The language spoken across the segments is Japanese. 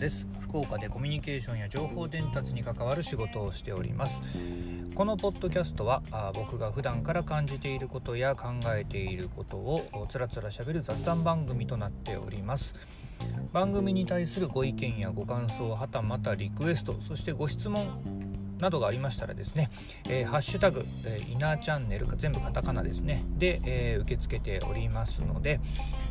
です。福岡でコミュニケーションや情報伝達に関わる仕事をしております。このポッドキャストはあ僕が普段から感じていることや考えていることをつらつらしゃべる雑談番組となっております。番組に対するご意見やご感想はたまたリクエストそしてご質問などがありましたらですね、えー、ハッシュタグ、えー、イナーチャンネル全部カタカナですねで、えー、受け付けておりますので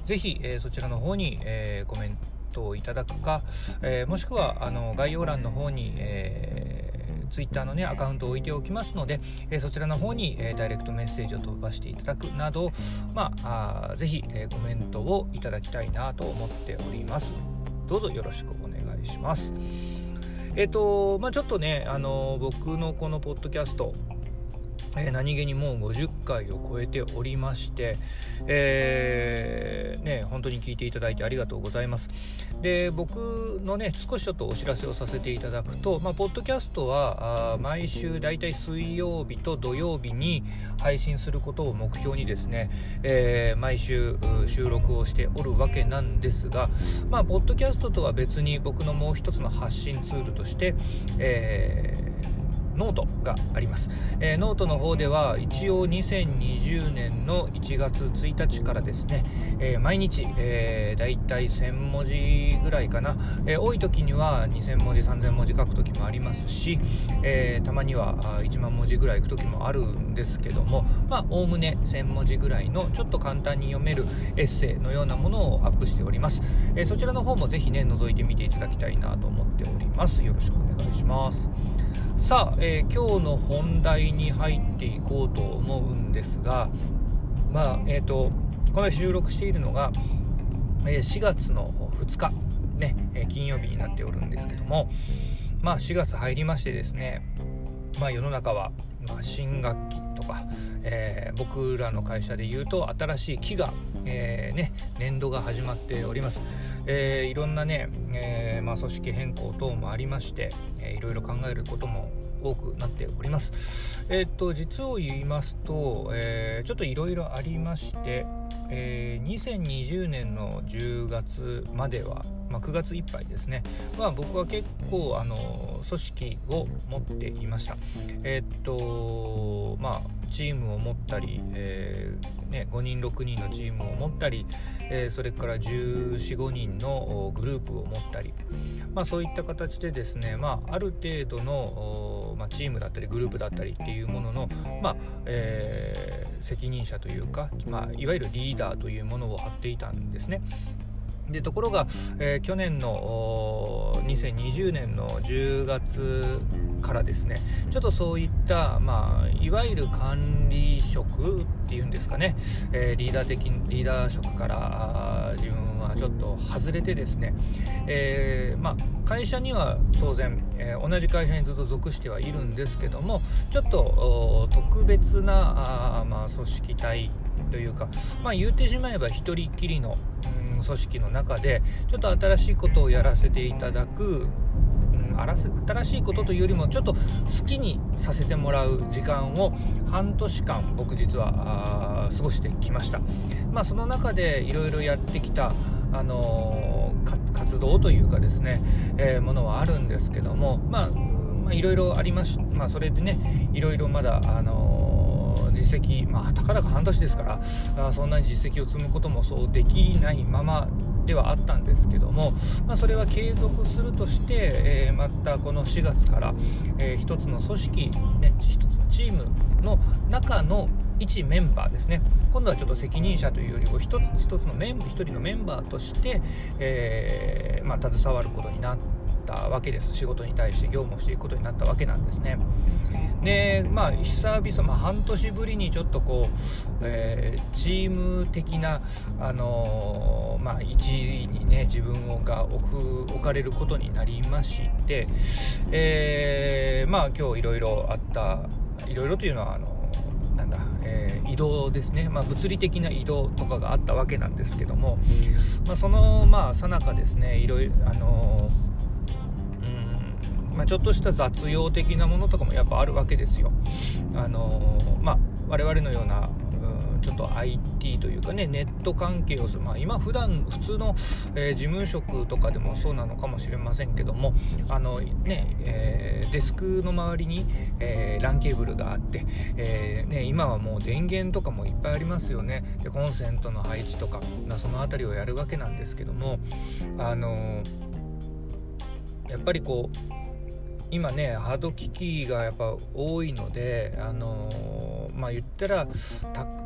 ぜひ、えそちらの方に、えコメントをいただくか、えもしくはあの概要欄の方に、えー、ツイッターのねアカウントを置いておきますので、えそちらの方に、えダイレクトメッセージを飛ばしていただくなどまああぜひ、えコメントをいただきたいなと思っております。どうぞよろしくお願いします。えっ、ー、とまあちょっとねあの僕のこのポッドキャストえー、何気にもう50回を超えておりまして、えー、ね、本当に聞いていただいてありがとうございます。で僕のね少しちょっとお知らせをさせていただくと、まあ、ポッドキャストはあ毎週だいたい水曜日と土曜日に配信することを目標にですね、えー、毎週収録をしておるわけなんですが、まあ、ポッドキャストとは別に僕のもう一つの発信ツールとして、えーノートがあります、えー、ノートの方では一応2020年の1月1日からですね、えー、毎日、えー、だいたい1000文字ぐらいかな、え多い時には2000文字3000文字書く時もありますし、えたまには1万文字ぐらいいく時もあるんですけどもまあおおむね1000文字ぐらいのちょっと簡単に読めるエッセイのようなものをアップしております、えそちらの方もぜひね覗いてみていただきたいなと思っております。よろしくお願いします。さあ、えー、今日の本題に入っていこうと思うんですがまあえっ、ー、とこの収録しているのが、え、4月の2日ね、え金曜日になっておるんですけどもまあ4月入りましてですねまあ世の中は、まあ、新学期とか、え僕らの会社でいうと新しい期がえー、ね、年度が始まっております、えー、いろんなね、えー、まあ、組織変更等もありまして、えー、いろいろ考えることも多くなっております。えっと実を言いますと、えちょっといろいろありましてえー、2020年の10月までは、まあ、9月いっぱいですね、まあ、僕は結構あの組織を持っていました。え、っとまあチームを持ったり、えー、ね、5人6人のチームを持ったり、えー、それから1415人のグループを持ったり、まあ、そういった形でですね、まあ、ある程度の、ま、チームだったりグループだったりっていうものの、まあえー、責任者というか、まあ、いわゆるリーダーというものを張っていたんですね。でところが、えー、去年の2020年の10月からですねちょっとそういった、まあ、いわゆる管理職っていうんですかね、えー、リーダー的リーダー職から自分はちょっと外れてですね、えー、まあ、会社には当然、えー、同じ会社にずっと属してはいるんですけどもちょっと特別なあ、まあ、組織体というか、まあ、言ってしまえば一人っきりの、組織の中でちょっと新しいことをやらせていただく新しいことというよりもちょっと好きにさせてもらう時間を半年間僕実は過ごしてきました、まあ、その中でいろいろやってきた、あのー、活動というかですね、えー、ものはあるんですけどもまあいろいろありましまあそれでねいろいろまだあのー実績、まあ、たかだか半年ですからあそんなに実績を積むこともそうできないままではあったんですけども、まあ、それは継続するとして、えー、またこの4月から、えー、一つの組織、ね、一つのチームの中の一メンバーですね。今度はちょっと責任者というよりも一つ一つのメン一人のメンバーとして、えー、まあ、携わることになってたわけです。仕事に対して業務をしていくことになったわけなんですね。でまあ久々、まあ、半年ぶりにちょっとこう、えー、チーム的なあのー、まあ、位置にね自分が置く置かれることになりまして、えー、まあ今日いろいろあったいろいろというのはあのなんだ、えー、移動ですね、まあ、物理的な移動とかがあったわけなんですけども、まあ、そのまあさなかですねいろいろあのーまあ、ちょっとした雑用的なものとかもやっぱあるわけですよ。あのー、まあ、我々のようなちょっと IT というかねネット関係をする、まあ、今普段普通の、えー、事務職とかでもそうなのかもしれませんけどもあの、ねえー、デスクの周りに、えー、LAN ケーブルがあって、えね、今はもう電源とかもいっぱいありますよねでコンセントの配置とか、ま、その辺りをやるわけなんですけどもあのやっぱりこう今ねハード機器がやっぱ多いのであのまあ言ったら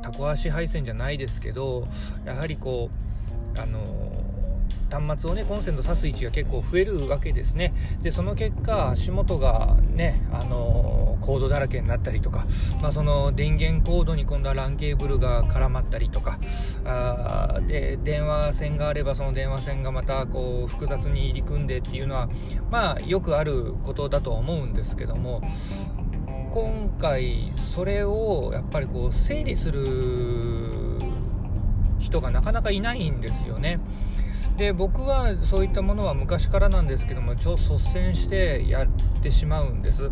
タコ足配線じゃないですけどやはりこうあの端末をねコンセント挿す位置が結構増えるわけですねでその結果足元がねあのコードだらけになったりとか、まあ、その電源コードに今度は LAN ケーブルが絡まったりとかあで電話線があればその電話線がまたこう複雑に入り組んでっていうのはまあよくあることだとは思うんですけども今回それをやっぱりこう整理する人がなかなかいないんですよね。で僕はそういったものは昔からなんですけども超率先してやってしまうんです。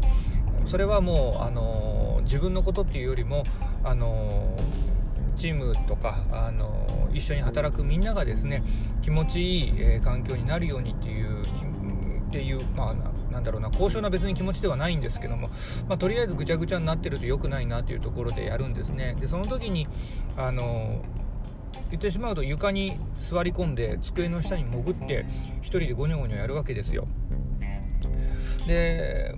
それはもうあの自分のことっていうよりもあのチームとかあの一緒に働くみんながですね気持ちいい、えー、環境になるようにっていうっていうまあなんだろうな高尚な別に気持ちではないんですけども、まあ、とりあえずぐちゃぐちゃになってると良くないなというところでやるんですね。でその時にあの言ってしまうと床に座り込んで机の下に潜って1人でゴニョゴニョやるわけですよ。で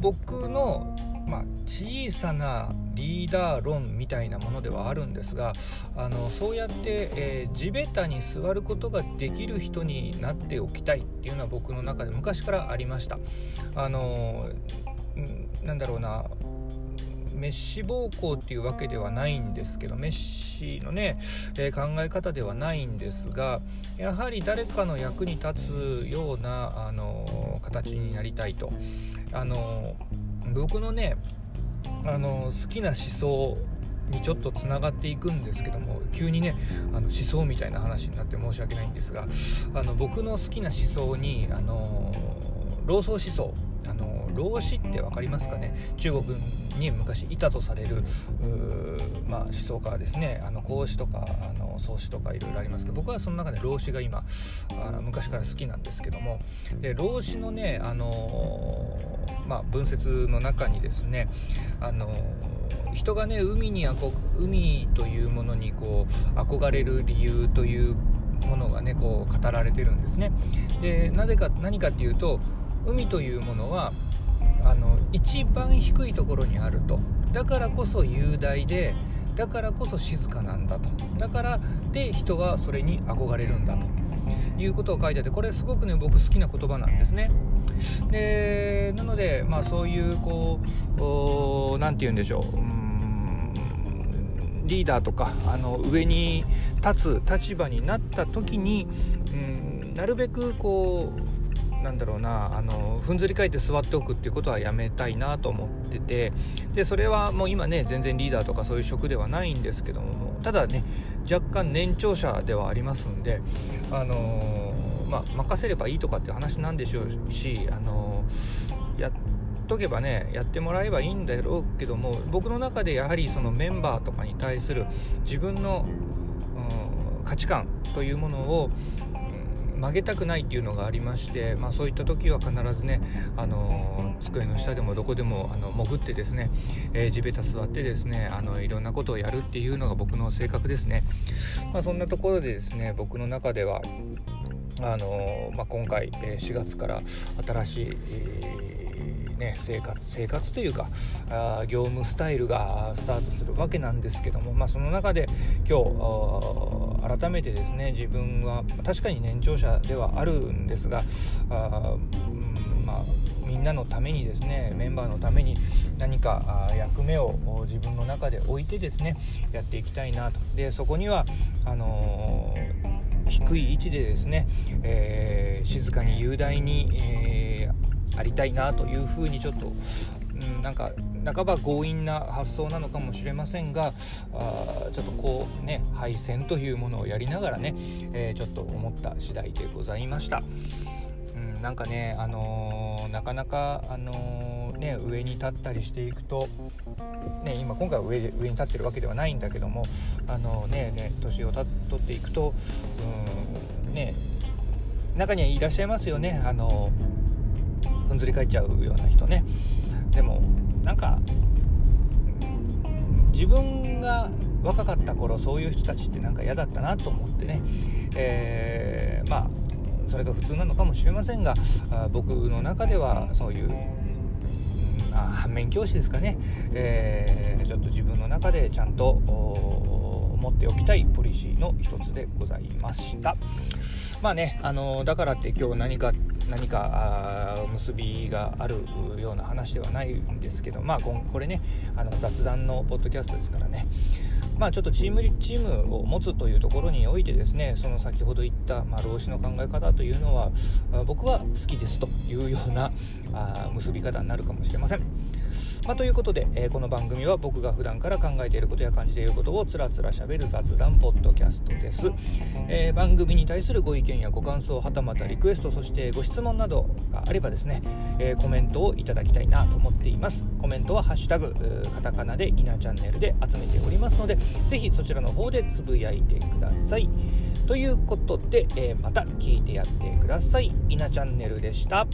僕の、まあ、小さなリーダー論みたいなものではあるんですがあのそうやって、えー、地べたに座ることができる人になっておきたいっていうのは僕の中で昔からありました。あのなんだろうなメッシ暴行っていうわけではないんですけどメッシのね、えー、考え方ではないんですがやはり誰かの役に立つような、あの形になりたいと、あの僕のね、あの好きな思想にちょっとつながっていくんですけども急にねあの思想みたいな話になって申し訳ないんですがあの僕の好きな思想にあの老荘思想。あの老子って分かりますかね？中国に昔いたとされるまあ、思想家ですねあの孔子とかあの宗子とかいろいろありますけど僕はその中で老子が今あの昔から好きなんですけどもで老子のねあのまあ、文節の中にですねあの人がね海に海というものにこう憧れる理由というものがねこう語られてるんですね。でなぜか何かっていうと海というものはあの一番低いところにあると。だからこそ雄大でだからこそ静かなんだと。だからで人はそれに憧れるんだと。いうことを書いてあってこれすごくね僕好きな言葉なんですね。でなのでまあそういうこう何て言うんでしょう。リーダーとかあの上に立つ立場になった時にうんなるべくこうなんだろうなあのふんずり返って座っておくっていうことはやめたいなと思っててでそれはもう今ね全然リーダーとかそういう職ではないんですけどもただね若干年長者ではありますんであのまあ、任せればいいとかっていう話なんでしょうしあのやっとけばねやってもらえばいいんだろうけども僕の中でやはりそのメンバーとかに対する自分の、うん、価値観というものを曲げたくないっていうのがありまして、まあ、そういった時は必ずね、あの机の下でもどこでもあの潜ってですね、えー、地べた座ってですねあのいろんなことをやるっていうのが僕の性格ですね、まあ、そんなところでですね僕の中ではあのまあ、今回え4月から新しい、えー、ね、生活生活というかあ業務スタイルがスタートするわけなんですけども、まあ、その中で今日改めてですね自分は確かに年長者ではあるんですがあ、うんまあ、みんなのためにですねメンバーのために何か役目を自分の中で置いてですねやっていきたいなと。でそこにはあのー低い位置でですね、えー、静かに雄大に、えー、ありたいなというふうにちょっと、うん、なんか半ば強引な発想なのかもしれませんがあちょっとこうね配線というものをやりながらね、えー、ちょっと思った次第でございました。うん、なんかね、あのー、なかなか、あのーね上に立ったりしていくと、ね、今今回は上上に立ってるわけではないんだけどもあのねね年を取っていくとうんね中にはいらっしゃいますよねあのふんずり返っちゃうような人ね。でもなんか自分が若かった頃そういう人たちってなんか嫌だったなと思ってね、えー、まあそれが普通なのかもしれませんが僕の中ではそういう、うん、反面教師ですかね、えー、ちょっと自分の中でちゃんと持っておきたいポリシーの一つでございました。まあねあのだからって今日何か何か結びがあるような話ではないんですけどまあこれねあの雑談のポッドキャストですからねまあ、ちょっとチームチームを持つというところにおいてですねその先ほど言った、まあ、老子の考え方というのは僕は好きですというようなあ結び方になるかもしれません。まあ、ということで、えー、この番組は僕が普段から考えていることや感じていることをつらつらしゃべる雑談ポッドキャストです、えー、番組に対するご意見やご感想はたまたリクエストそしてご質問などがあればですね、えー、コメントをいただきたいなと思っています。コメントは「ハッシュタグカタカナ」で「稲チャンネル」で集めておりますのでぜひそちらの方でつぶやいてください。ということで、えまた聞いてやってください。稲チャンネルでした。